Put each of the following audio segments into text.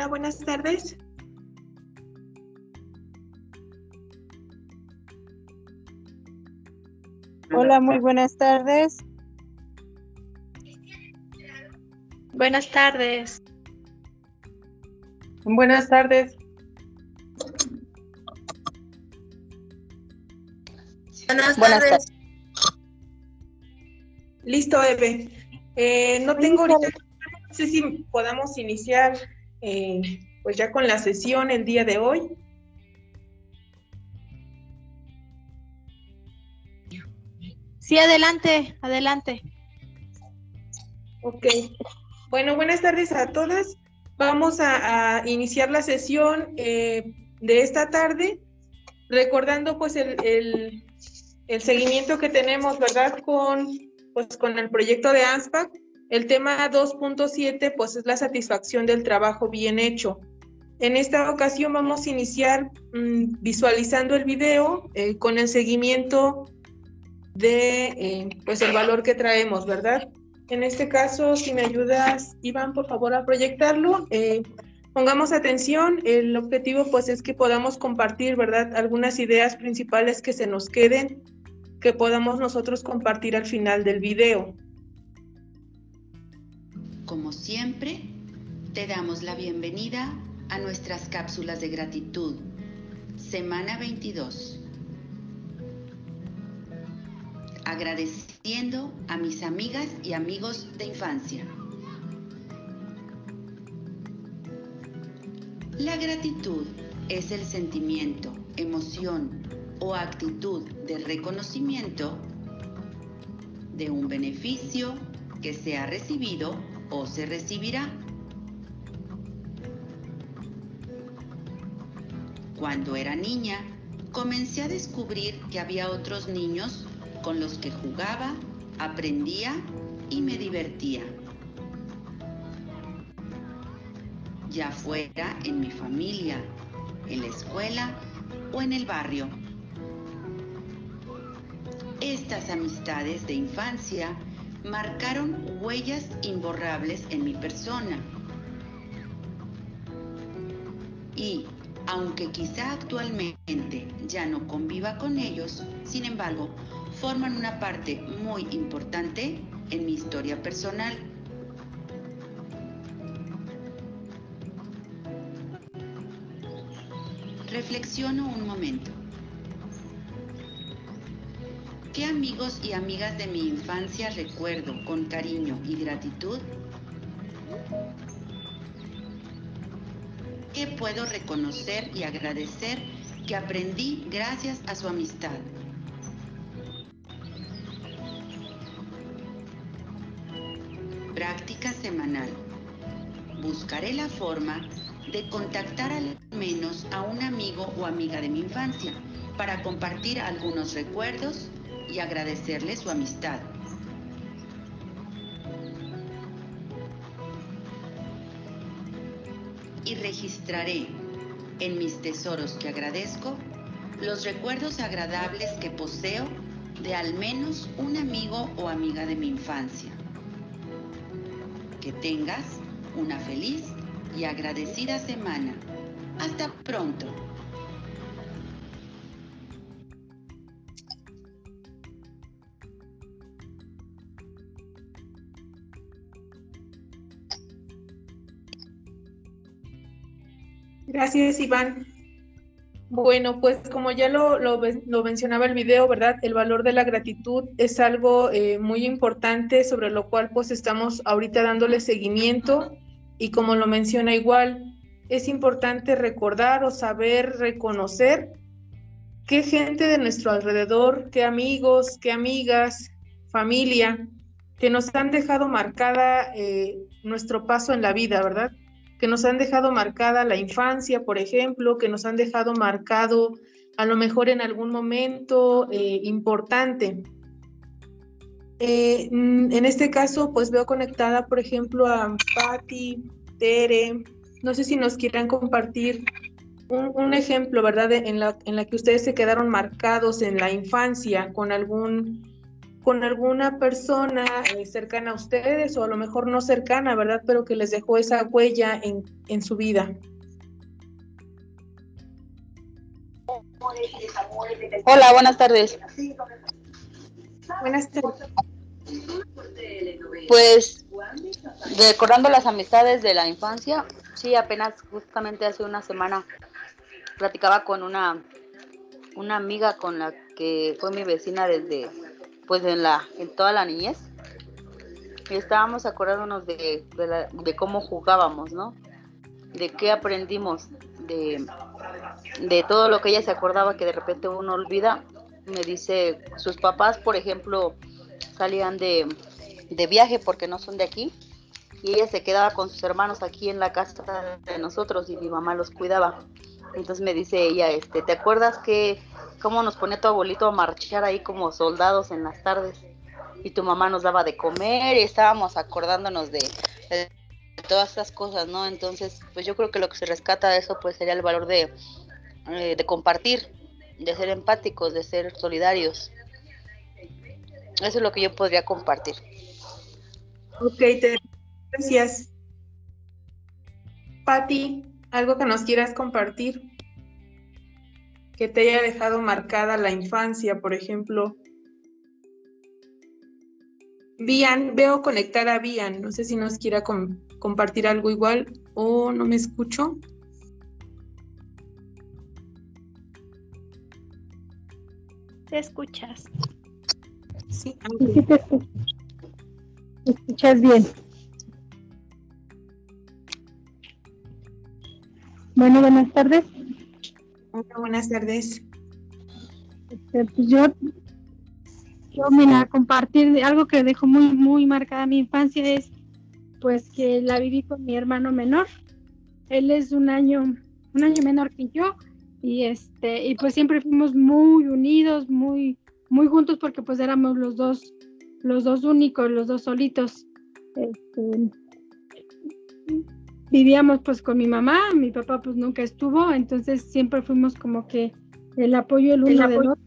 Hola, buenas tardes. Hola, muy buenas tardes. Buenas tardes. Buenas tardes. Buenas tardes. Listo, Eve. Eh, no tengo ahorita, no sé si podamos iniciar eh, pues ya con la sesión el día de hoy. Sí, adelante, adelante. Ok. Bueno, buenas tardes a todas. Vamos a, a iniciar la sesión eh, de esta tarde, recordando pues el, el, el, seguimiento que tenemos, ¿verdad? Con, pues, con el proyecto de ANSPAC. El tema 2.7 pues es la satisfacción del trabajo bien hecho. En esta ocasión vamos a iniciar mmm, visualizando el video eh, con el seguimiento de eh, pues el valor que traemos, ¿verdad? En este caso, si me ayudas, Iván, por favor, a proyectarlo. Eh, pongamos atención, el objetivo pues es que podamos compartir, ¿verdad? Algunas ideas principales que se nos queden, que podamos nosotros compartir al final del video. Como siempre, te damos la bienvenida a nuestras cápsulas de gratitud, semana 22. agradeciendo a mis amigas y amigos de infancia. La gratitud es el sentimiento, emoción o actitud de reconocimiento de un beneficio que se ha recibido o se recibirá. Cuando era niña, comencé a descubrir que había otros niños con los que jugaba, aprendía y me divertía. Ya fuera en mi familia, en la escuela o en el barrio. Estas amistades de infancia marcaron huellas imborrables en mi persona. Y aunque quizá actualmente ya no conviva con ellos, sin embargo, forman una parte muy importante en mi historia personal. Reflexiono un momento. ¿Qué amigos y amigas de mi infancia recuerdo con cariño y gratitud? ¿Qué puedo reconocer y agradecer que aprendí gracias a su amistad? Práctica semanal. Buscaré la forma de contactar al menos a un amigo o amiga de mi infancia para compartir algunos recuerdos y agradecerle su amistad. Y registraré en mis tesoros que agradezco los recuerdos agradables que poseo de al menos un amigo o amiga de mi infancia. Que tengas una feliz y agradecida semana. Hasta pronto. Gracias, Iván. Bueno, pues como ya lo, lo, mencionaba el video, ¿verdad? El valor de la gratitud es algo eh, muy importante sobre lo cual pues estamos ahorita dándole seguimiento y como lo menciona igual, es importante recordar o saber reconocer qué gente de nuestro alrededor, qué amigos, qué amigas, familia, que nos han dejado marcada eh, nuestro paso en la vida, ¿verdad? Que nos han dejado marcada la infancia, por ejemplo, que nos han dejado marcado a lo mejor en algún momento eh, importante. Eh, en este caso, pues veo conectada, por ejemplo, a Patti, Tere. No sé si nos quieran compartir un, un ejemplo, ¿verdad? En la, en la que ustedes se quedaron marcados en la infancia con algún con alguna persona eh, cercana a ustedes o a lo mejor no cercana, ¿verdad? Pero que les dejó esa huella en, en su vida. Hola, buenas tardes. Buenas tardes. Pues recordando las amistades de la infancia, sí, apenas justamente hace una semana platicaba con una una amiga con la que fue mi vecina desde pues en la en toda la niñez y estábamos acordándonos de, de, cómo jugábamos, ¿no? De qué aprendimos, de, de todo lo que ella se acordaba que de repente uno olvida. Me dice, sus papás, por ejemplo, salían de, de viaje porque no son de aquí y ella se quedaba con sus hermanos aquí en la casa de nosotros y mi mamá los cuidaba. Entonces me dice ella, este, ¿te acuerdas que cómo nos ponía tu abuelito a marchar ahí como soldados en las tardes? Y tu mamá nos daba de comer y estábamos acordándonos de, todas esas cosas, ¿no? Entonces, pues yo creo que lo que se rescata de eso pues sería el valor de, eh, de compartir, de ser empáticos, de ser solidarios. Eso es lo que yo podría compartir. Ok, te gracias. Patti, algo que nos quieras compartir que te haya dejado marcada la infancia, por ejemplo. Bian, veo conectar a Bian, no sé si nos quiera compartir algo igual o no me escucho. Te escuchas. Sí, sí te escuchas bien. Bueno, buenas tardes. Hola, buenas tardes. Este, pues yo, yo, mira, compartir algo que dejó muy, muy marcada mi infancia es, pues, que la viví con mi hermano menor. Él es un año, un año menor que yo y este, y pues siempre fuimos muy unidos, muy, muy juntos porque pues éramos los dos, los dos únicos, los dos solitos. Este, vivíamos pues con mi mamá, mi papá pues nunca estuvo, entonces siempre fuimos como que el apoyo el uno del otro.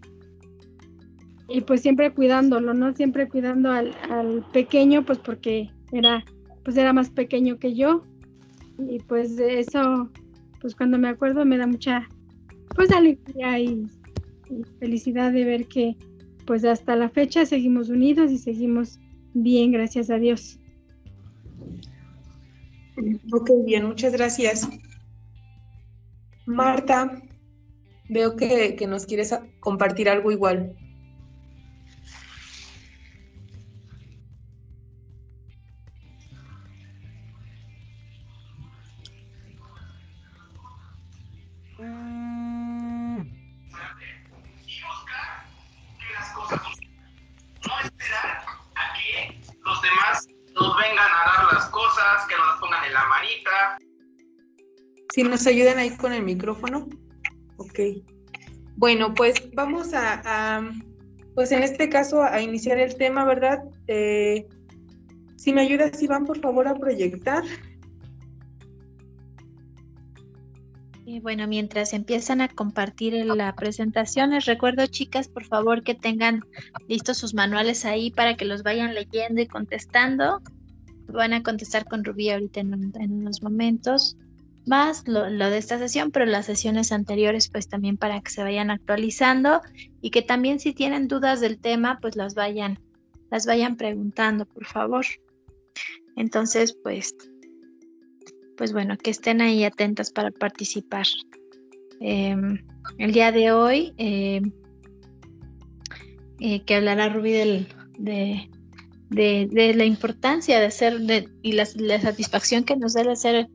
Y pues siempre cuidándolo, ¿no? Siempre cuidando al, al, pequeño, pues porque era, pues era más pequeño que yo. Y pues eso, pues cuando me acuerdo me da mucha, pues alegría y, y felicidad de ver que pues hasta la fecha seguimos unidos y seguimos bien, gracias a Dios. Ok, bien, muchas gracias. Marta, veo que, que nos quieres compartir algo igual. Nos ayudan ahí con el micrófono. Ok. Bueno, pues vamos a, pues en este caso, a iniciar el tema, ¿verdad? Eh, si me ayudas, Iván, por favor, a proyectar. Y bueno, mientras empiezan a compartir la presentación, les recuerdo, chicas, por favor, que tengan listos sus manuales ahí para que los vayan leyendo y contestando. Van a contestar con Rubí ahorita en, en unos momentos más lo, de esta sesión, pero las sesiones anteriores pues también para que se vayan actualizando y que también si tienen dudas del tema pues las vayan, las vayan preguntando por favor. Entonces pues, pues bueno, que estén ahí atentas para participar. Em, el día de hoy em, eh, que hablará Rubí del, de, de, la importancia de hacer de, y la, la satisfacción que nos da el hacer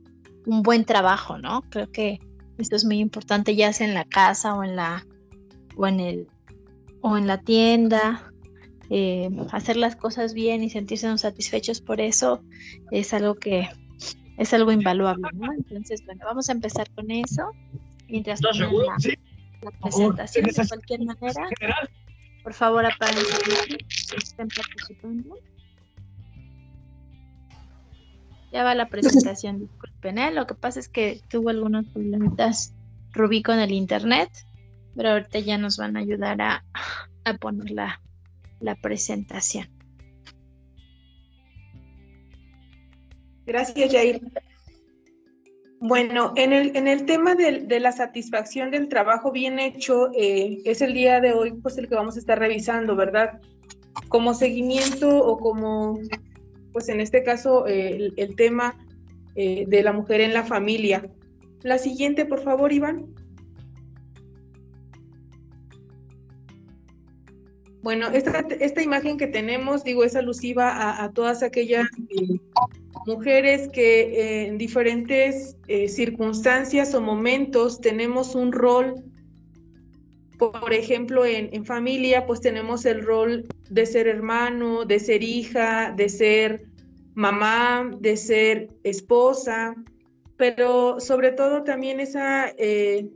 un buen trabajo, ¿no? Creo que esto es muy importante, ya sea en la casa o en la o en el o en la tienda. Eh, hacer las cosas bien y sentirse satisfechos por eso es algo que es algo invaluable, ¿no? Entonces, bueno, vamos a empezar con eso. Mientras la, la, presentación de cualquier manera, por favor apaguen estén participando. Ya va la presentación, disculpen, ¿eh? Lo que pasa es que tuvo algunos problemitas Rubí con el internet, pero ahorita ya nos van a ayudar a, a ponerla la presentación. Gracias, Jair. Bueno, en el, en el tema de, la satisfacción del trabajo bien hecho, eh, es el día de hoy pues el que vamos a estar revisando, ¿verdad? Como seguimiento o como, pues en este caso, eh, el, tema eh, de la mujer en la familia. La siguiente, por favor, Iván. Bueno, esta, esta imagen que tenemos, digo, es alusiva a, todas aquellas mujeres que eh, en diferentes eh, circunstancias o momentos tenemos un rol, por ejemplo, en, familia, pues tenemos el rol de ser hermano, de ser hija, de ser mamá, de ser esposa, pero sobre todo también esa, eh,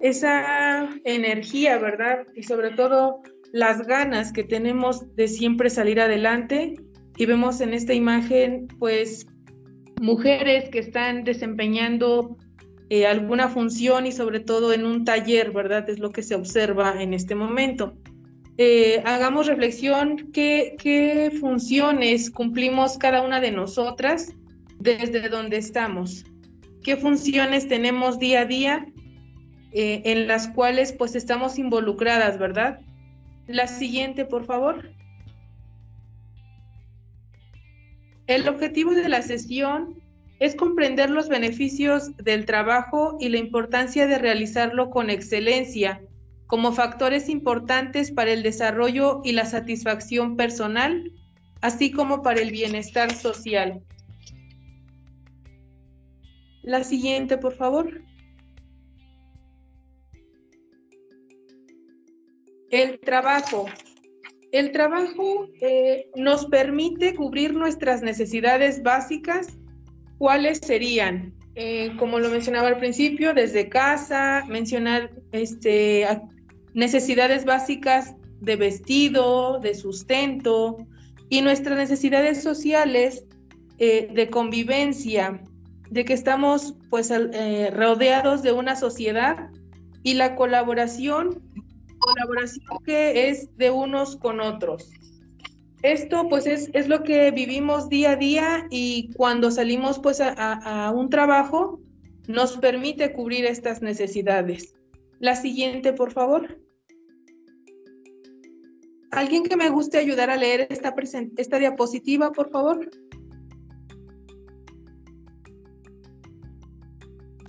esa energía, ¿verdad? Y sobre todo las ganas que tenemos de siempre salir adelante y vemos en esta imagen pues mujeres que están desempeñando eh, alguna función y sobre todo en un taller, ¿verdad? Es lo que se observa en este momento. Eh, hagamos reflexión, ¿qué, ¿qué funciones cumplimos cada una de nosotras desde donde estamos? ¿Qué funciones tenemos día a día eh, en las cuales pues estamos involucradas, ¿verdad? La siguiente, por favor. El objetivo de la sesión es comprender los beneficios del trabajo y la importancia de realizarlo con excelencia como factores importantes para el desarrollo y la satisfacción personal, así como para el bienestar social. La siguiente, por favor. El trabajo. El trabajo eh, nos permite cubrir nuestras necesidades básicas. ¿Cuáles serían? Eh, como lo mencionaba al principio, desde casa, mencionar este, necesidades básicas de vestido, de sustento y nuestras necesidades sociales eh, de convivencia, de que estamos pues rodeados de una sociedad y la colaboración colaboración que es de unos con otros. Esto pues es, es lo que vivimos día a día y cuando salimos pues a un trabajo nos permite cubrir estas necesidades. La siguiente, por favor. ¿Alguien que me guste ayudar a leer esta, esta diapositiva, por favor?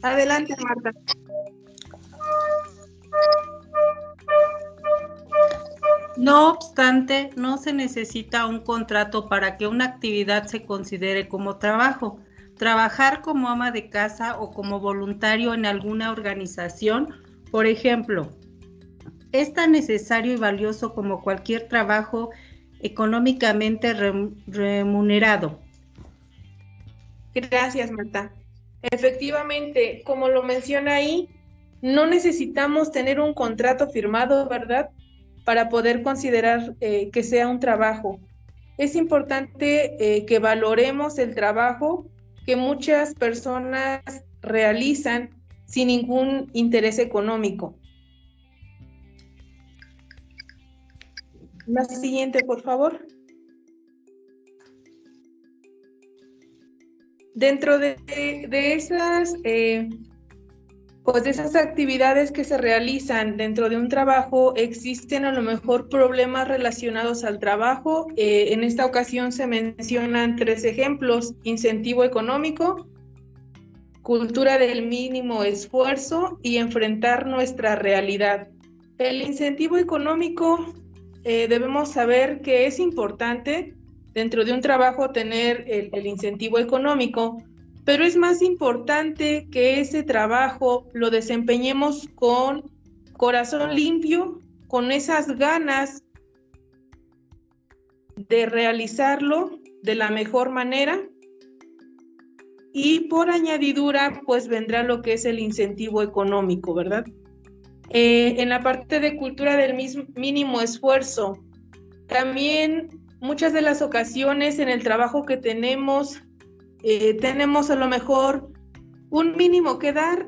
Adelante, Marta. No obstante, no se necesita un contrato para que una actividad se considere como trabajo. Trabajar como ama de casa o como voluntario en alguna organización, por ejemplo, es tan necesario y valioso como cualquier trabajo económicamente remunerado. Gracias, Marta. Efectivamente, como lo menciona ahí, no necesitamos tener un contrato firmado, ¿verdad? para poder considerar eh, que sea un trabajo. Es importante eh, que valoremos el trabajo que muchas personas realizan sin ningún interés económico. La siguiente, por favor. Dentro de, esas eh, pues de esas actividades que se realizan dentro de un trabajo existen a lo mejor problemas relacionados al trabajo. Eh, en esta ocasión se mencionan tres ejemplos, incentivo económico, cultura del mínimo esfuerzo y enfrentar nuestra realidad. El incentivo económico eh, debemos saber que es importante dentro de un trabajo tener el incentivo económico pero es más importante que ese trabajo lo desempeñemos con corazón limpio, con esas ganas de realizarlo de la mejor manera y por añadidura pues vendrá lo que es el incentivo económico, ¿verdad? Eh, en la parte de cultura del mínimo esfuerzo, también muchas de las ocasiones en el trabajo que tenemos eh, tenemos a lo mejor un mínimo que dar,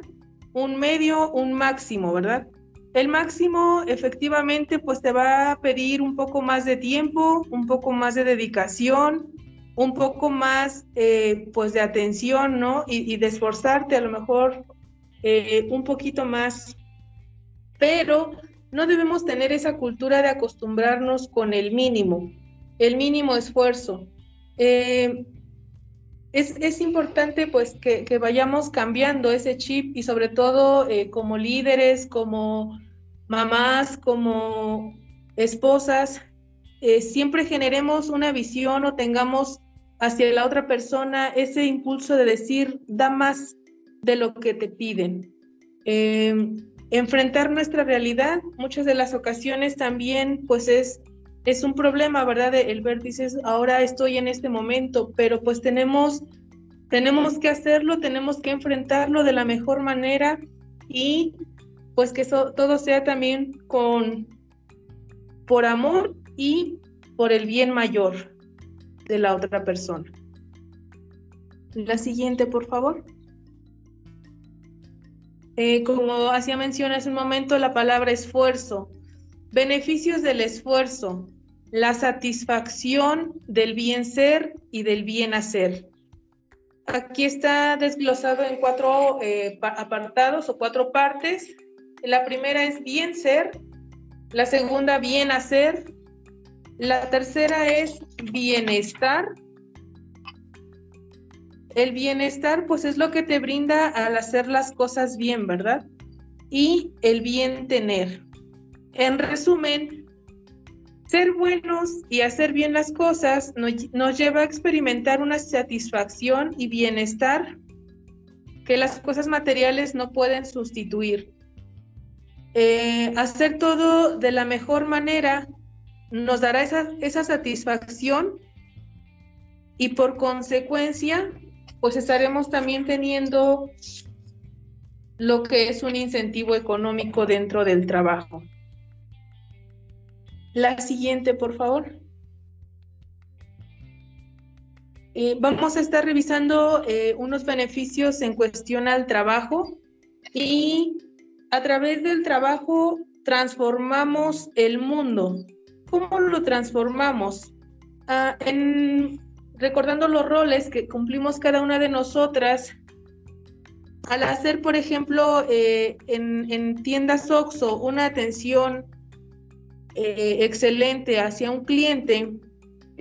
un medio, un máximo, ¿verdad? El máximo efectivamente pues te va a pedir un poco más de tiempo, un poco más de dedicación, un poco más eh, pues de atención, ¿no? Y, de esforzarte a lo mejor eh, un poquito más. Pero no debemos tener esa cultura de acostumbrarnos con el mínimo, el mínimo esfuerzo. Eh, es, importante pues que, vayamos cambiando ese chip y sobre todo eh, como líderes, como mamás, como esposas, eh, siempre generemos una visión o tengamos hacia la otra persona ese impulso de decir, da más de lo que te piden. Enfrentar nuestra realidad, muchas de las ocasiones también pues es es un problema, ¿verdad? El ver, dices, ahora estoy en este momento, pero pues tenemos, tenemos que hacerlo, tenemos que enfrentarlo de la mejor manera y pues que todo sea también con, por amor y por el bien mayor de la otra persona. La siguiente, por favor. Eh, como hacía mención hace un momento, la palabra esfuerzo. Beneficios del esfuerzo la satisfacción del bien ser y del bien hacer. Aquí está desglosado en cuatro eh, apartados o cuatro partes. La primera es bien ser, la segunda bien hacer, la tercera es bienestar. El bienestar pues es lo que te brinda al hacer las cosas bien, ¿verdad? Y el bien tener. En resumen, ser buenos y hacer bien las cosas nos, lleva a experimentar una satisfacción y bienestar que las cosas materiales no pueden sustituir. Eh, hacer todo de la mejor manera nos dará esa, esa satisfacción y por consecuencia, pues estaremos también teniendo lo que es un incentivo económico dentro del trabajo. La siguiente, por favor. Eh, vamos a estar revisando eh, unos beneficios en cuestión al trabajo y a través del trabajo transformamos el mundo. ¿Cómo lo transformamos? Ah, recordando los roles que cumplimos cada una de nosotras, al hacer, por ejemplo, eh, en, en tiendas OXO una atención eh, excelente hacia un cliente,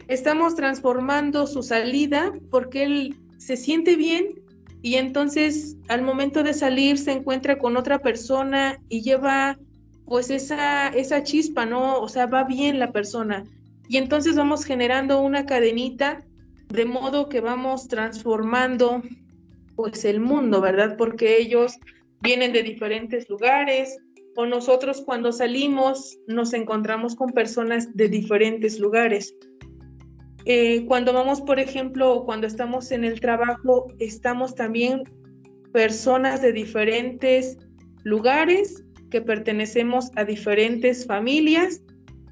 estamos transformando su salida porque él se siente bien y entonces al momento de salir se encuentra con otra persona y lleva pues esa, esa chispa, ¿no? O sea, va bien la persona. Y entonces vamos generando una cadenita de modo que vamos transformando pues el mundo, ¿verdad? Porque ellos vienen de diferentes lugares, o nosotros cuando salimos nos encontramos con personas de diferentes lugares. Eh, cuando vamos, por ejemplo, cuando estamos en el trabajo, estamos también personas de diferentes lugares, que pertenecemos a diferentes familias,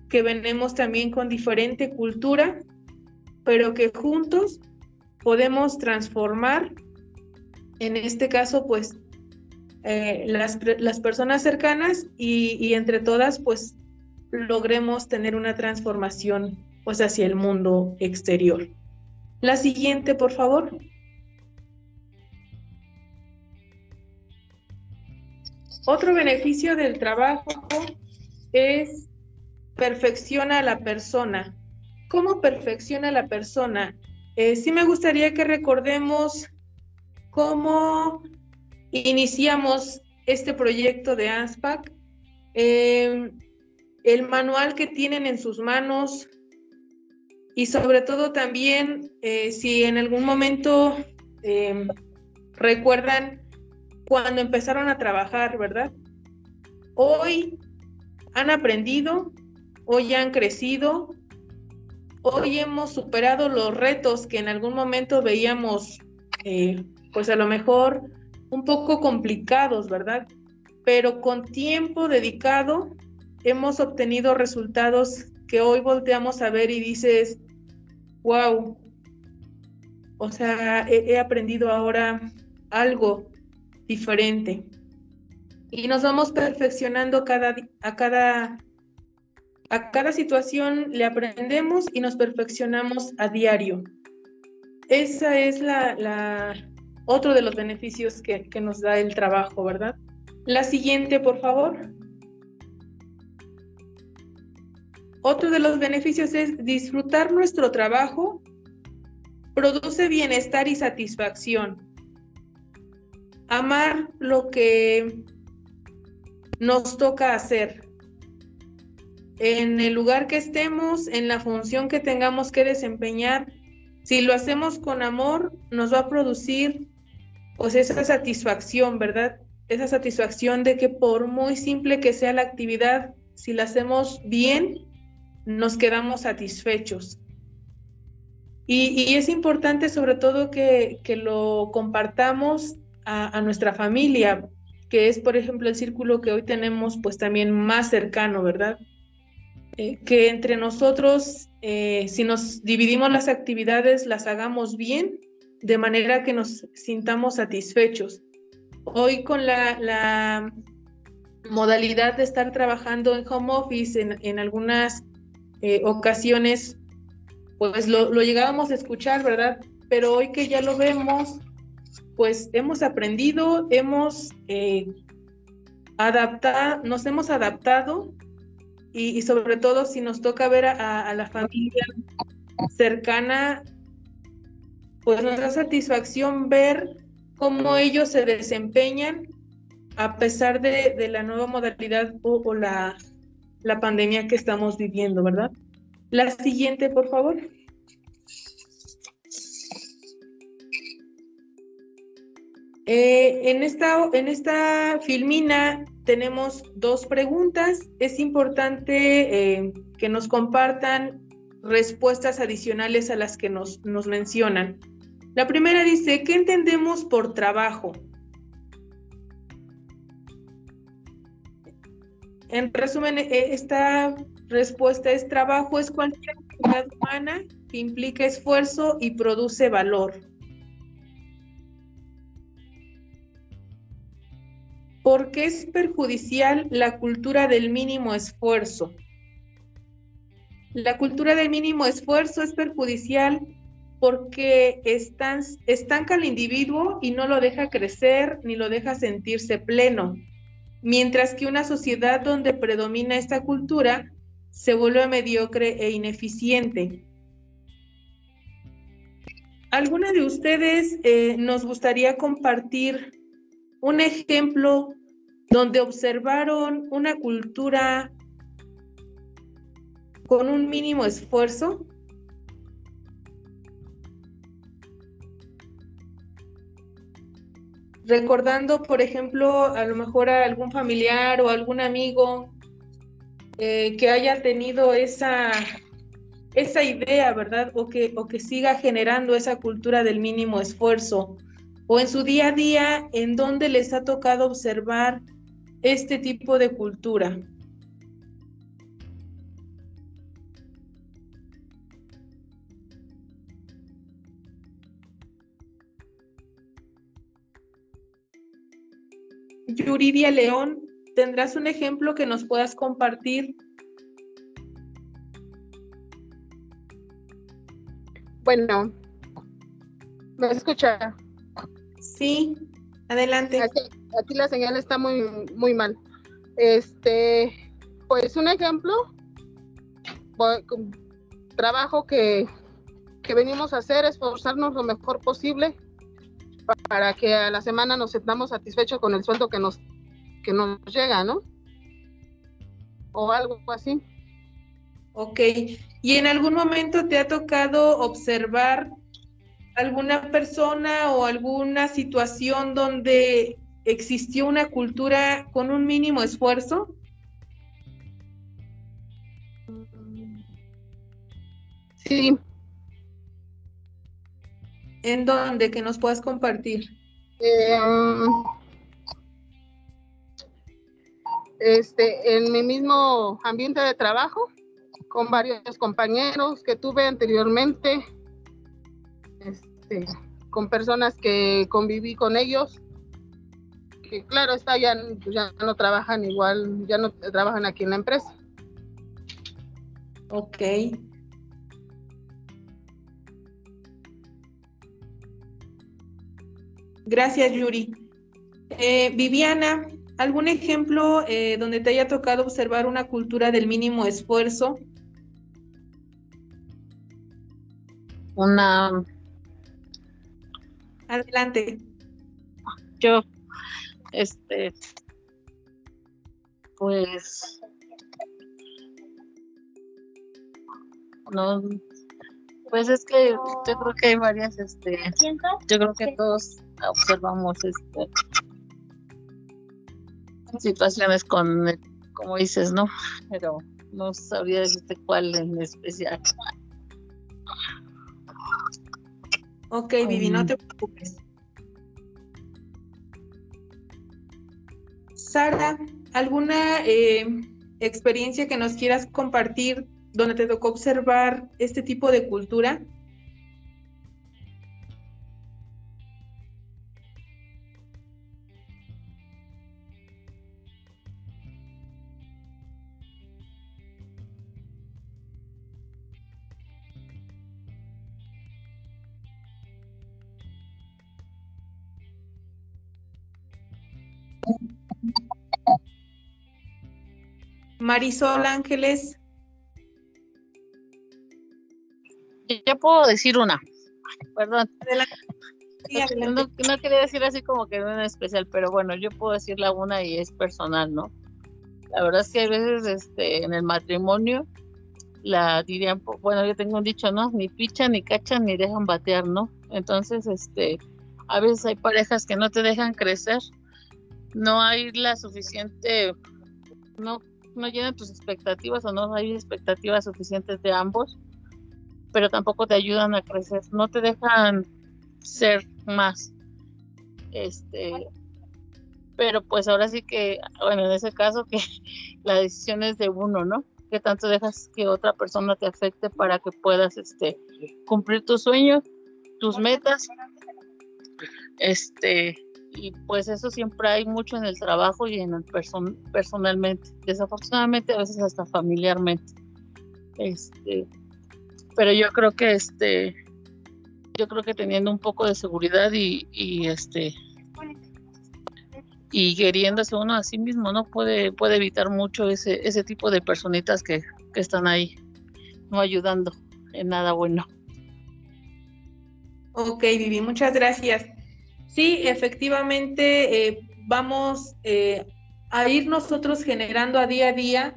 que venimos también con diferente cultura, pero que juntos podemos transformar, en este caso, pues eh, las, las, personas cercanas y, entre todas pues logremos tener una transformación pues hacia el mundo exterior. La siguiente, por favor. Otro beneficio del trabajo es perfecciona a la persona. ¿Cómo perfecciona la persona? Eh, sí me gustaría que recordemos cómo iniciamos este proyecto de ANSPAC. Eh, el manual que tienen en sus manos y sobre todo también eh, si en algún momento eh, recuerdan cuando empezaron a trabajar, ¿verdad? Hoy han aprendido, hoy han crecido, hoy hemos superado los retos que en algún momento veíamos, pues a lo mejor un poco complicados, ¿verdad? Pero con tiempo dedicado hemos obtenido resultados que hoy volteamos a ver y dices, wow, o sea, he, aprendido ahora algo diferente. y nos vamos perfeccionando cada, a cada a cada situación le aprendemos y nos perfeccionamos a diario. Esa es la, otro de los beneficios que, que nos da el trabajo, ¿verdad? La siguiente, por favor. Otro de los beneficios es disfrutar nuestro trabajo, produce bienestar y satisfacción. Amar lo que nos toca hacer. En el lugar que estemos, en la función que tengamos que desempeñar, si lo hacemos con amor, nos va a producir pues esa satisfacción, ¿verdad? Esa satisfacción de que por muy simple que sea la actividad, si la hacemos bien, nos quedamos satisfechos. Y, es importante sobre todo que, lo compartamos a, nuestra familia, que es por ejemplo el círculo que hoy tenemos pues también más cercano, ¿verdad? Eh, que entre nosotros, eh, si nos dividimos las actividades, las hagamos bien, de manera que nos sintamos satisfechos. Hoy con la, modalidad de estar trabajando en home office en, en algunas eh, ocasiones, pues lo, llegábamos a escuchar, ¿verdad? Pero hoy que ya lo vemos, pues hemos aprendido, hemos adaptado, nos hemos adaptado y, sobre todo si nos toca ver a, la familia cercana, pues nos da satisfacción ver cómo ellos se desempeñan a pesar de, la nueva modalidad o la la pandemia que estamos viviendo, ¿verdad? La siguiente, por favor. Eh, en, esta, en esta filmina tenemos dos preguntas. Es importante eh, que nos compartan respuestas adicionales a las que nos, nos mencionan. La primera dice, ¿qué entendemos por trabajo? En resumen, e, esta respuesta es trabajo es cualquier actividad humana que implica esfuerzo y produce valor. ¿Por qué es perjudicial la cultura del mínimo esfuerzo? La cultura del mínimo esfuerzo es perjudicial porque estanca al individuo y no lo deja crecer ni lo deja sentirse pleno mientras que una sociedad donde predomina esta cultura se vuelve mediocre e ineficiente. ¿Alguna de ustedes eh, nos gustaría compartir un ejemplo donde observaron una cultura con un mínimo esfuerzo? recordando, por ejemplo, a lo mejor a algún familiar o algún amigo eh, que haya tenido esa, esa idea, ¿verdad? O que, o que siga generando esa cultura del mínimo esfuerzo. O en su día a día, en donde les ha tocado observar este tipo de cultura. Yuridia León, ¿tendrás un ejemplo que nos puedas compartir? Bueno, ¿me escucha? Sí, adelante. Aquí, la señal está muy, muy mal. Este, pues un ejemplo, trabajo que, que venimos a hacer, esforzarnos lo mejor posible para que a la semana nos sentamos satisfechos con el sueldo que nos, que nos llega, ¿no? O algo así. Ok. ¿Y en algún momento te ha tocado observar alguna persona o alguna situación donde existió una cultura con un mínimo esfuerzo? Sí, ¿En dónde? Que nos puedas compartir. Eh, este, en mi mismo ambiente de trabajo, con varios compañeros que tuve anteriormente, este, con personas que conviví con ellos, que claro, está ya, ya no trabajan igual, ya no trabajan aquí en la empresa. Ok. Gracias, Yuri. Eh, Viviana, ¿algún ejemplo eh, donde te haya tocado observar una cultura del mínimo esfuerzo? Una. Adelante. Yo, este, pues, no, pues es que yo creo que hay varias, este, yo creo que todos observamos, este, situaciones con, como dices, ¿no? Pero no sabría decirte cuál en especial. Ok, Vivi, no te preocupes. Sara, ¿alguna eh, experiencia que nos quieras compartir donde te tocó observar este tipo de cultura? Marisol Ángeles. Yo puedo decir una, perdón. no, quería decir así como que una especial, pero bueno, yo puedo decirla una y es personal, ¿no? La verdad es que hay veces este, en el matrimonio la dirían, bueno, yo tengo un dicho, ¿no? Ni pichan, ni cachan, ni dejan batear, ¿no? Entonces, este, a veces hay parejas que no te dejan crecer, no hay la suficiente, no no llenan tus expectativas o no hay expectativas suficientes de ambos, pero tampoco te ayudan a crecer, no te dejan ser más. Este, pero pues ahora sí que, bueno, en ese caso que la decisión es de uno, ¿no? Que tanto dejas que otra persona te afecte para que puedas este cumplir tus sueños, tus metas. Este, y pues eso siempre hay mucho en el trabajo y en el person personalmente, desafortunadamente a veces hasta familiarmente. Este, pero yo creo que este yo creo que teniendo un poco de seguridad y, este y queriéndose uno a sí mismo, ¿no? Puede, puede evitar mucho ese, ese tipo de personitas que, que están ahí, no ayudando en nada bueno. Ok, Vivi, muchas gracias. Sí, efectivamente, eh, vamos eh, a ir nosotros generando a día a día,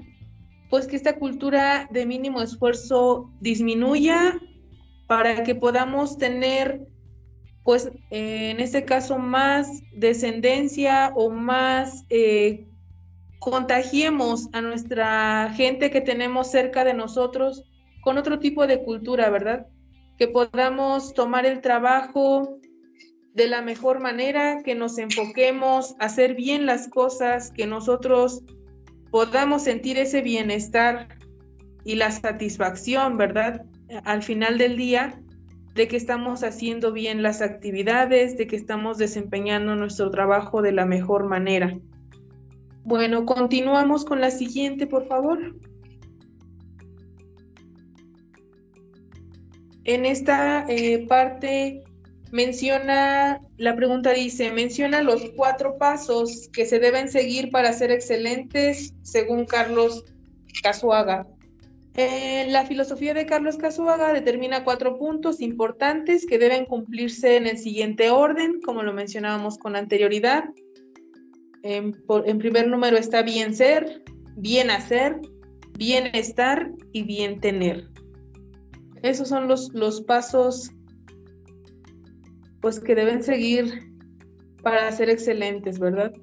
pues que esta cultura de mínimo esfuerzo disminuya para que podamos tener, pues en este caso, más descendencia o más eh, contagiemos a nuestra gente que tenemos cerca de nosotros con otro tipo de cultura, ¿verdad? Que podamos tomar el trabajo de la mejor manera, que nos enfoquemos a hacer bien las cosas, que nosotros podamos sentir ese bienestar y la satisfacción, ¿verdad? Al final del día, de que estamos haciendo bien las actividades, de que estamos desempeñando nuestro trabajo de la mejor manera. Bueno, continuamos con la siguiente, por favor. En esta eh, parte menciona, la pregunta dice, menciona los cuatro pasos que se deben seguir para ser excelentes según Carlos Casuaga. Eh, la filosofía de Carlos Casuaga determina cuatro puntos importantes que deben cumplirse en el siguiente orden, como lo mencionábamos con anterioridad. En, primer número está bien ser, bien hacer, bienestar y bien tener. Esos son los, los pasos pues que deben seguir para ser excelentes, ¿verdad?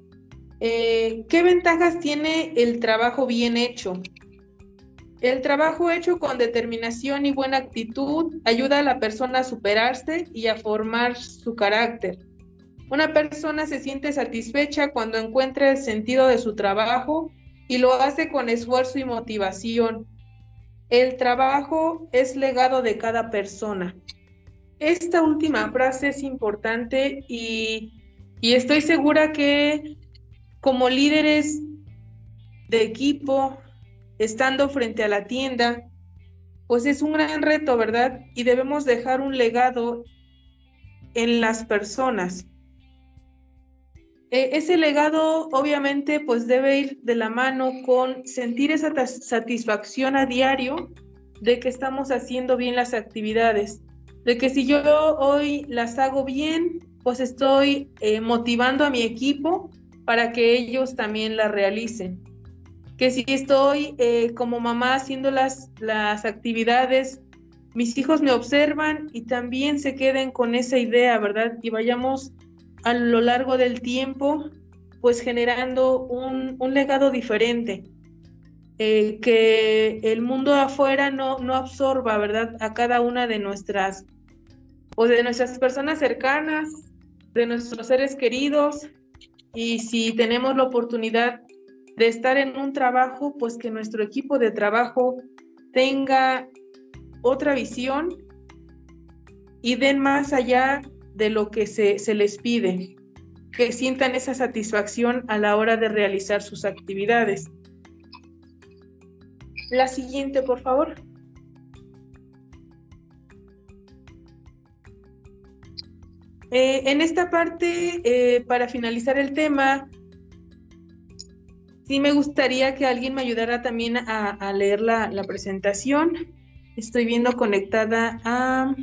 Eh, ¿Qué ventajas tiene el trabajo bien hecho? El trabajo hecho con determinación y buena actitud ayuda a la persona a superarse y a formar su carácter. Una persona se siente satisfecha cuando encuentra el sentido de su trabajo y lo hace con esfuerzo y motivación. El trabajo es legado de cada persona. Esta última frase es importante y estoy segura que como líderes de equipo, estando frente a la tienda, pues es un gran reto, ¿verdad? Y debemos dejar un legado en las personas. E, ese legado obviamente pues debe ir de la mano con sentir esa satisfacción a diario de que estamos haciendo bien las actividades, de que si yo hoy las hago bien, pues estoy eh, motivando a mi equipo para que ellos también las realicen. Que si estoy eh, como mamá haciendo las, las actividades, mis hijos me observan y también se queden con esa idea, ¿verdad? Y vayamos a lo largo del tiempo, pues generando un, un legado diferente. Eh, que el mundo afuera no, no absorba, ¿verdad? A cada una de nuestras, o de nuestras personas cercanas, de nuestros seres queridos, y si tenemos la oportunidad de estar en un trabajo, pues que nuestro equipo de trabajo tenga otra visión y den más allá de lo que se, se les pide, que sientan esa satisfacción a la hora de realizar sus actividades. La siguiente, por favor. Eh, en esta parte, eh, para finalizar el tema, sí me gustaría que alguien me ayudara también a, leer la, la, presentación. Estoy viendo conectada a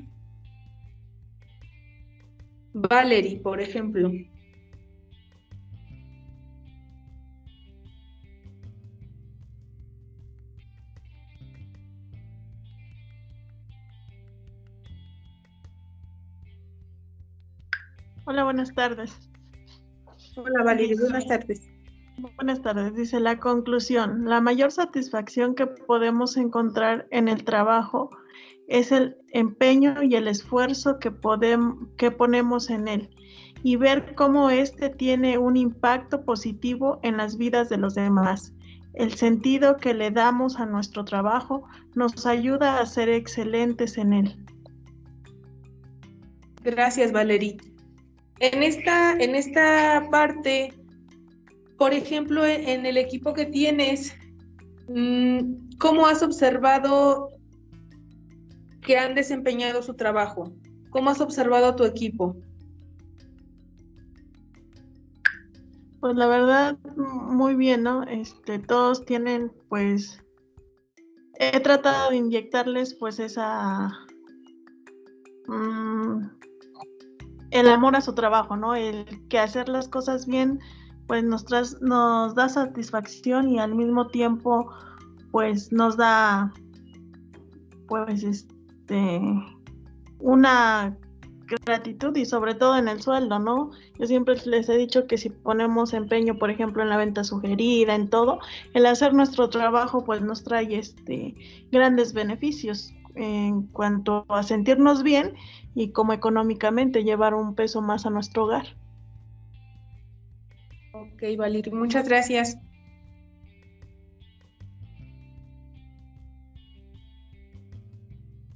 Valerie, por ejemplo. Hola, buenas tardes. Hola, Valeria, buenas tardes. Buenas tardes. Dice la conclusión. La mayor satisfacción que podemos encontrar en el trabajo es el empeño y el esfuerzo que, podemos, que ponemos en él y ver cómo éste tiene un impacto positivo en las vidas de los demás. El sentido que le damos a nuestro trabajo nos ayuda a ser excelentes en él. Gracias, Valerie. En esta, en esta parte, por ejemplo, en el equipo que tienes, mm, ¿cómo has observado que han desempeñado su trabajo? ¿Cómo has observado a tu equipo? Pues la verdad, muy bien, ¿no? Este, todos tienen, pues, he tratado de inyectarles, pues, esa, mm, el amor a su trabajo, ¿no? El que hacer las cosas bien, pues nos, nos da satisfacción y al mismo tiempo, pues nos da, pues, este, una gratitud y sobre todo en el sueldo, ¿no? Yo siempre les he dicho que si ponemos empeño, por ejemplo, en la venta sugerida, en todo, el hacer nuestro trabajo pues nos trae este grandes beneficios en cuanto a sentirnos bien y como económicamente llevar un peso más a nuestro hogar. Ok, Valir, muchas gracias.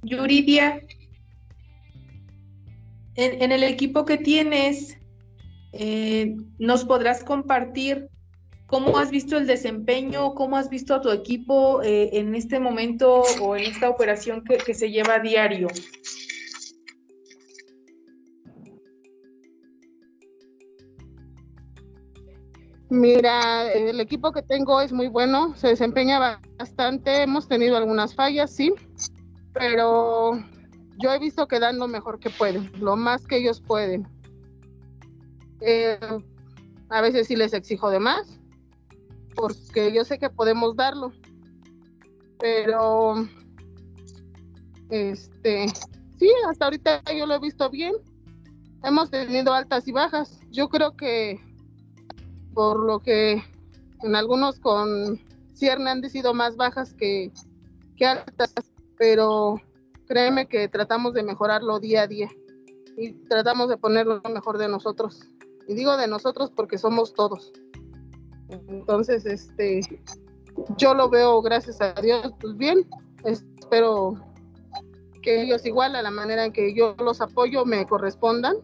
Yuridia, en, el equipo que tienes, eh, ¿nos podrás compartir ¿Cómo has visto el desempeño? ¿Cómo has visto a tu equipo eh, en este momento o en esta operación que, se lleva a diario? Mira, el equipo que tengo es muy bueno, se desempeña bastante, hemos tenido algunas fallas, sí, pero yo he visto que dan lo mejor que pueden, lo más que ellos pueden. Eh, a veces sí les exijo de más, porque yo sé que podemos darlo. Pero, este, sí, hasta ahorita yo lo he visto bien. Hemos tenido altas y bajas. Yo creo que por lo que en algunos con cierne han sido más bajas que, que altas, pero créeme que tratamos de mejorarlo día a día y tratamos de poner lo mejor de nosotros. Y digo de nosotros porque somos todos. Entonces, este, yo lo veo, gracias a Dios, pues bien. Espero que ellos igual, a la manera en que yo los apoyo, me correspondan.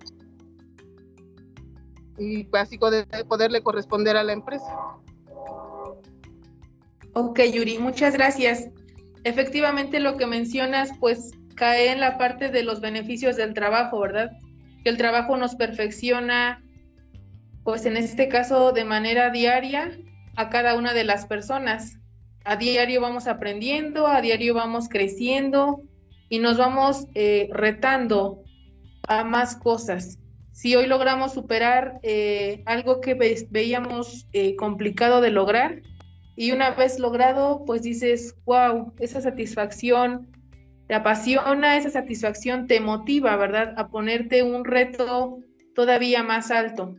y de poderle corresponder a la empresa. Ok, Yuri, muchas gracias. Efectivamente, lo que mencionas, pues cae en la parte de los beneficios del trabajo, ¿verdad? Que el trabajo nos perfecciona, pues en este caso de manera diaria a cada una de las personas. A diario vamos aprendiendo, a diario vamos creciendo y nos vamos eh, retando a más cosas. Si hoy logramos superar eh, algo que veíamos eh, complicado de lograr y una vez logrado, pues dices, wow, esa satisfacción te apasiona, esa satisfacción te motiva, ¿verdad? A ponerte un reto todavía más alto.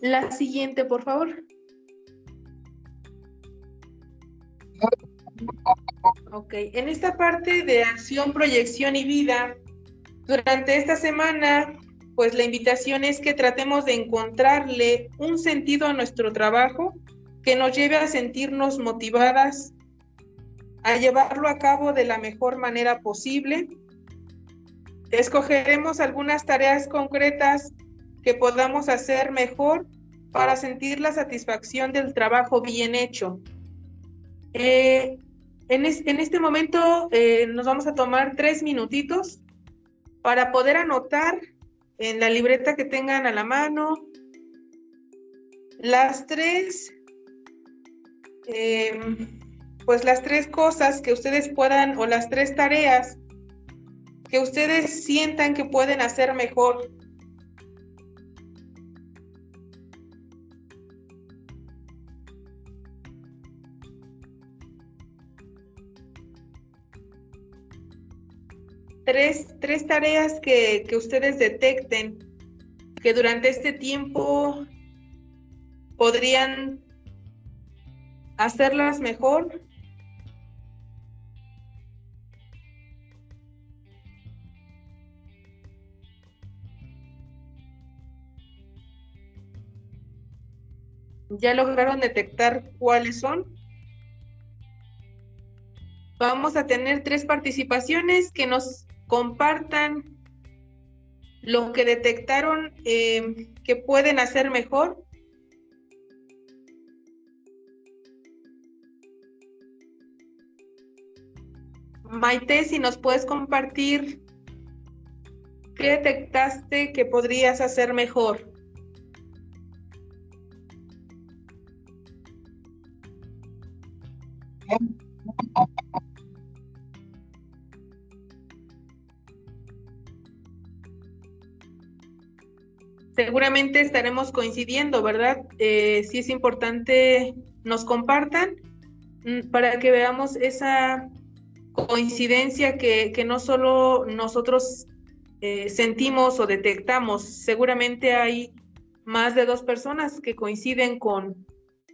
La siguiente, por favor. Ok, en esta parte de acción, proyección y vida, durante esta semana, pues la invitación es que tratemos de encontrarle un sentido a nuestro trabajo que nos lleve a sentirnos motivadas, a llevarlo a cabo de la mejor manera posible. Escogeremos algunas tareas concretas que podamos hacer mejor para sentir la satisfacción del trabajo bien hecho. Eh, en, este momento eh, nos vamos a tomar tres minutitos para poder anotar en la libreta que tengan a la mano las tres, eh, pues las tres cosas que ustedes puedan o las tres tareas que ustedes sientan que pueden hacer mejor tres, tareas que, que ustedes detecten que durante este tiempo podrían hacerlas mejor. ¿Ya lograron detectar cuáles son? Vamos a tener tres participaciones que nos compartan lo que detectaron eh, que pueden hacer mejor. Maite, si nos puedes compartir qué detectaste que podrías hacer mejor. Seguramente estaremos coincidiendo, ¿verdad? Eh, sí es importante nos compartan mm, para que veamos esa coincidencia que, no solo nosotros eh, sentimos o detectamos, seguramente hay más de dos personas que coinciden con,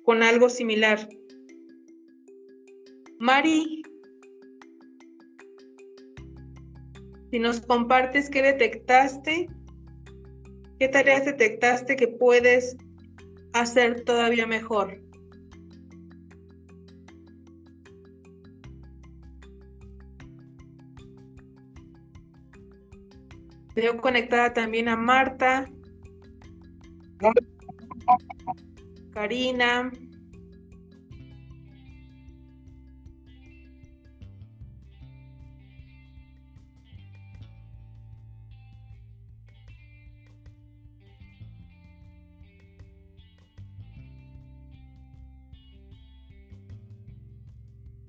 con algo similar. Mari, si nos compartes qué detectaste ¿Qué tareas detectaste que puedes hacer todavía mejor? Veo conectada también a Marta, Karina,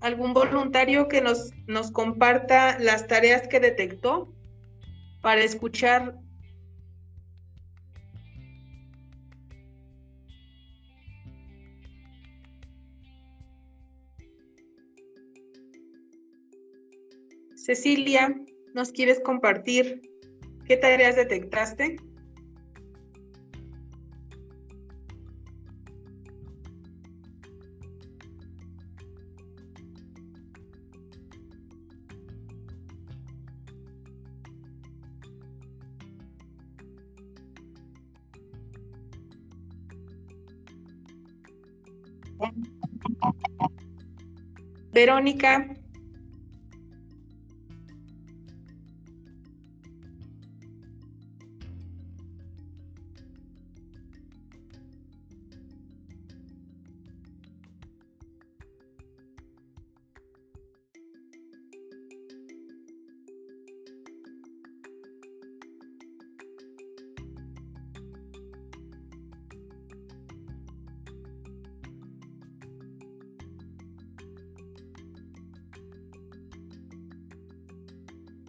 algún voluntario que nos, nos comparta las tareas que detectó para escuchar Cecilia, ¿nos quieres compartir qué tareas detectaste? Verónica.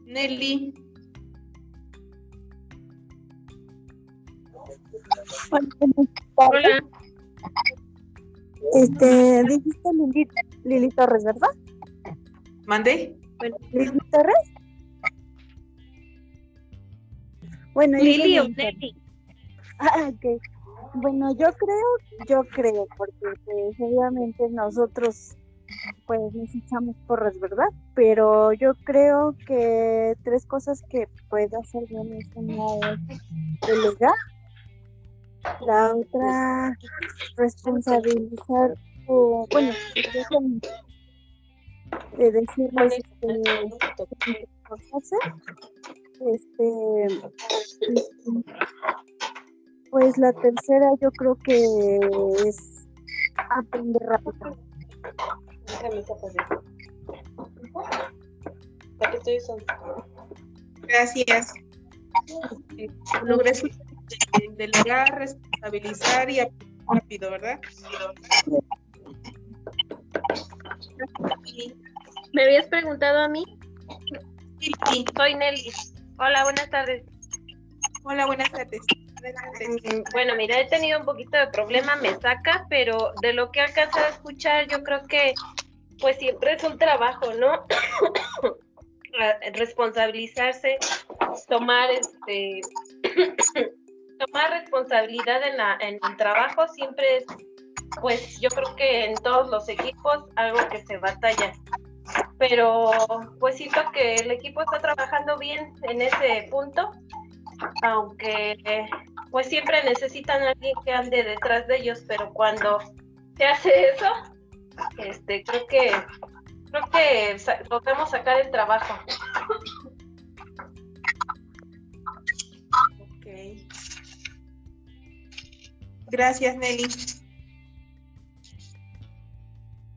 Nelly. Hola. Este, dijiste Lili, Lili Torres, ¿verdad? ¿Mandé? Lili Torres. Bueno, Lili yo o Nelly. Ah, ok. Bueno, yo creo, yo creo, porque pues, obviamente nosotros pues nos echamos porras, ¿verdad? Pero yo creo que tres cosas que puede hacer bien es una es delegar, la otra responsabilizar o bueno, de decirles este, este pues la tercera yo creo que es aprender rápido. Gracias. Eh, Logré su- eh, delegar, responsabilizar y aprender rápido, ¿verdad? ¿Me habías preguntado a mí? Sí, sí. Soy Nelly. Hola, buenas tardes. Hola, buenas tardes. Bueno, mira, he tenido un poquito de problema, me saca, pero de lo que he alcanzado a escuchar, yo creo que pues siempre es un trabajo, ¿no? Responsabilizarse, tomar este tomar responsabilidad en la el trabajo siempre es pues yo creo que en todos los equipos algo que se batalla. Pero pues siento que el equipo está trabajando bien en ese punto aunque pues siempre necesitan alguien que ande detrás de ellos, pero cuando se hace eso, este creo que creo que logramos sacar el trabajo. Ok. Gracias, Nelly.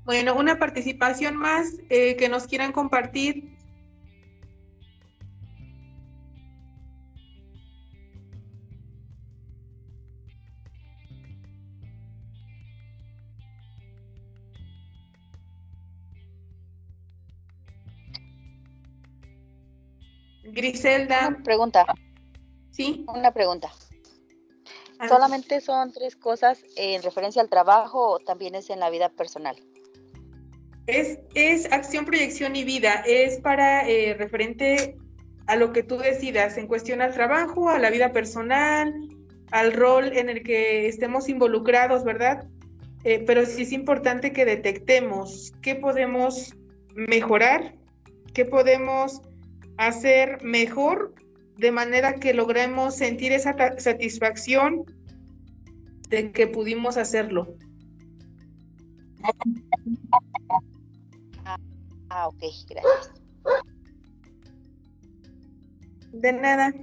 Bueno, una participación más eh, que nos quieran compartir. Griselda, Una pregunta, ¿sí? una pregunta. Ah, ¿Solamente son tres cosas en referencia al trabajo o también es en la vida personal? Es, es acción, proyección y vida. Es para eh, referente a lo que tú decidas en cuestión al trabajo, a la vida personal, al rol en el que estemos involucrados, ¿verdad? Eh, pero sí es importante que detectemos qué podemos mejorar, qué podemos hacer mejor de manera que logremos sentir esa satisfacción de que pudimos hacerlo. Ah, ok, gracias. De nada.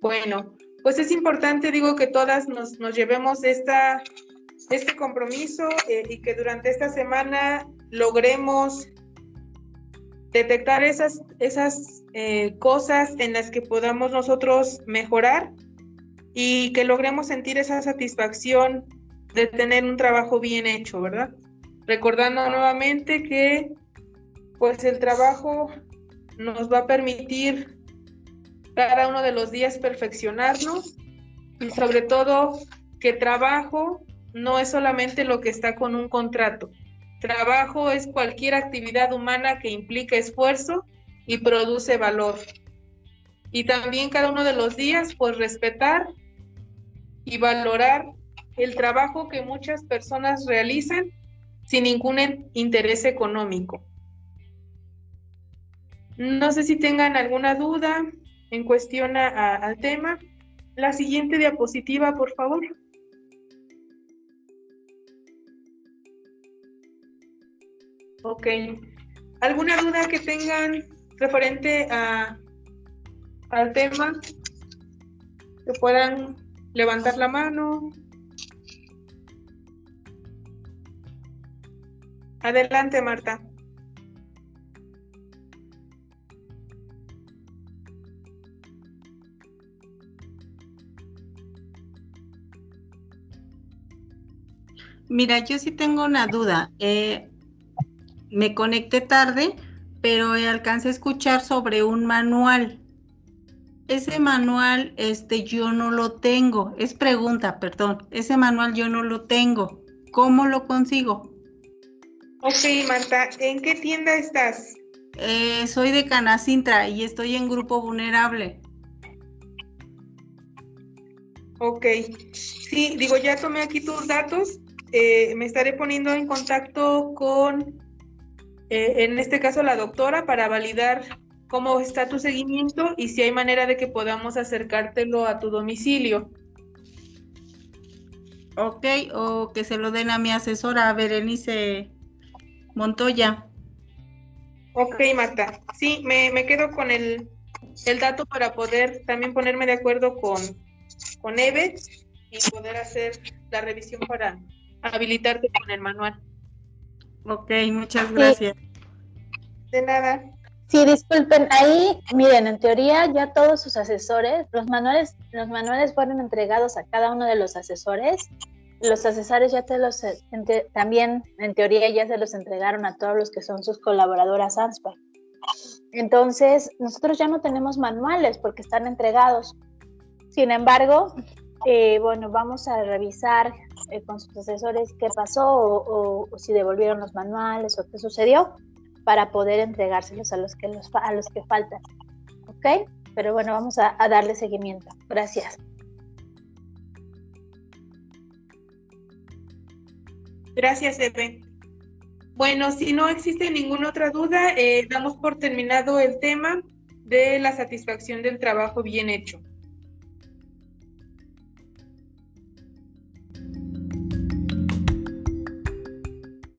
Bueno, pues es importante, digo, que todas nos, nos llevemos esta, este compromiso eh, y que durante esta semana logremos detectar esas, esas eh, cosas en las que podamos nosotros mejorar y que logremos sentir esa satisfacción de tener un trabajo bien hecho, ¿verdad? Recordando nuevamente que pues el trabajo nos va a permitir cada uno de los días perfeccionarnos y sobre todo que trabajo no es solamente lo que está con un contrato. Trabajo es cualquier actividad humana que implica esfuerzo y produce valor. Y también cada uno de los días, pues respetar y valorar el trabajo que muchas personas realizan sin ningún interés económico. No sé si tengan alguna duda en cuestión al tema. La siguiente diapositiva, por favor. Ok. ¿Alguna duda que tengan referente a, al tema? Que puedan levantar la mano. Adelante, Marta. Mira, yo sí tengo una duda. Eh, me conecté tarde, pero alcancé a escuchar sobre un manual. Ese manual, este, yo no lo tengo. Es pregunta, perdón. Ese manual yo no lo tengo. ¿Cómo lo consigo? Ok, Marta, ¿en qué tienda estás? Eh, soy de Canacintra y estoy en grupo vulnerable. Ok, sí, digo, ya tomé aquí tus datos. Eh, me estaré poniendo en contacto con, eh, en este caso, la doctora para validar cómo está tu seguimiento y si hay manera de que podamos acercártelo a tu domicilio. Ok, o que se lo den a mi asesora, Berenice Montoya. Ok, Marta. Sí, me, quedo con el, el, dato para poder también ponerme de acuerdo con, con Eve y poder hacer la revisión para habilitarte con el manual. Ok, muchas gracias. De nada. Sí, disculpen, ahí, miren, en teoría ya todos sus asesores, los manuales, los manuales fueron entregados a cada uno de los asesores. Los asesores ya te los, también en teoría ya se los entregaron a todos los que son sus colaboradoras ANSPA. Entonces, nosotros ya no tenemos manuales porque están entregados. Sin embargo, eh, bueno, vamos a revisar eh, con sus asesores qué pasó o, si devolvieron los manuales o qué sucedió para poder entregárselos a los que, los, a los que faltan. ¿Ok? Pero bueno, vamos a, darle seguimiento. Gracias. Gracias, Eve. Bueno, si no existe ninguna otra duda, eh, damos por terminado el tema de la satisfacción del trabajo bien hecho.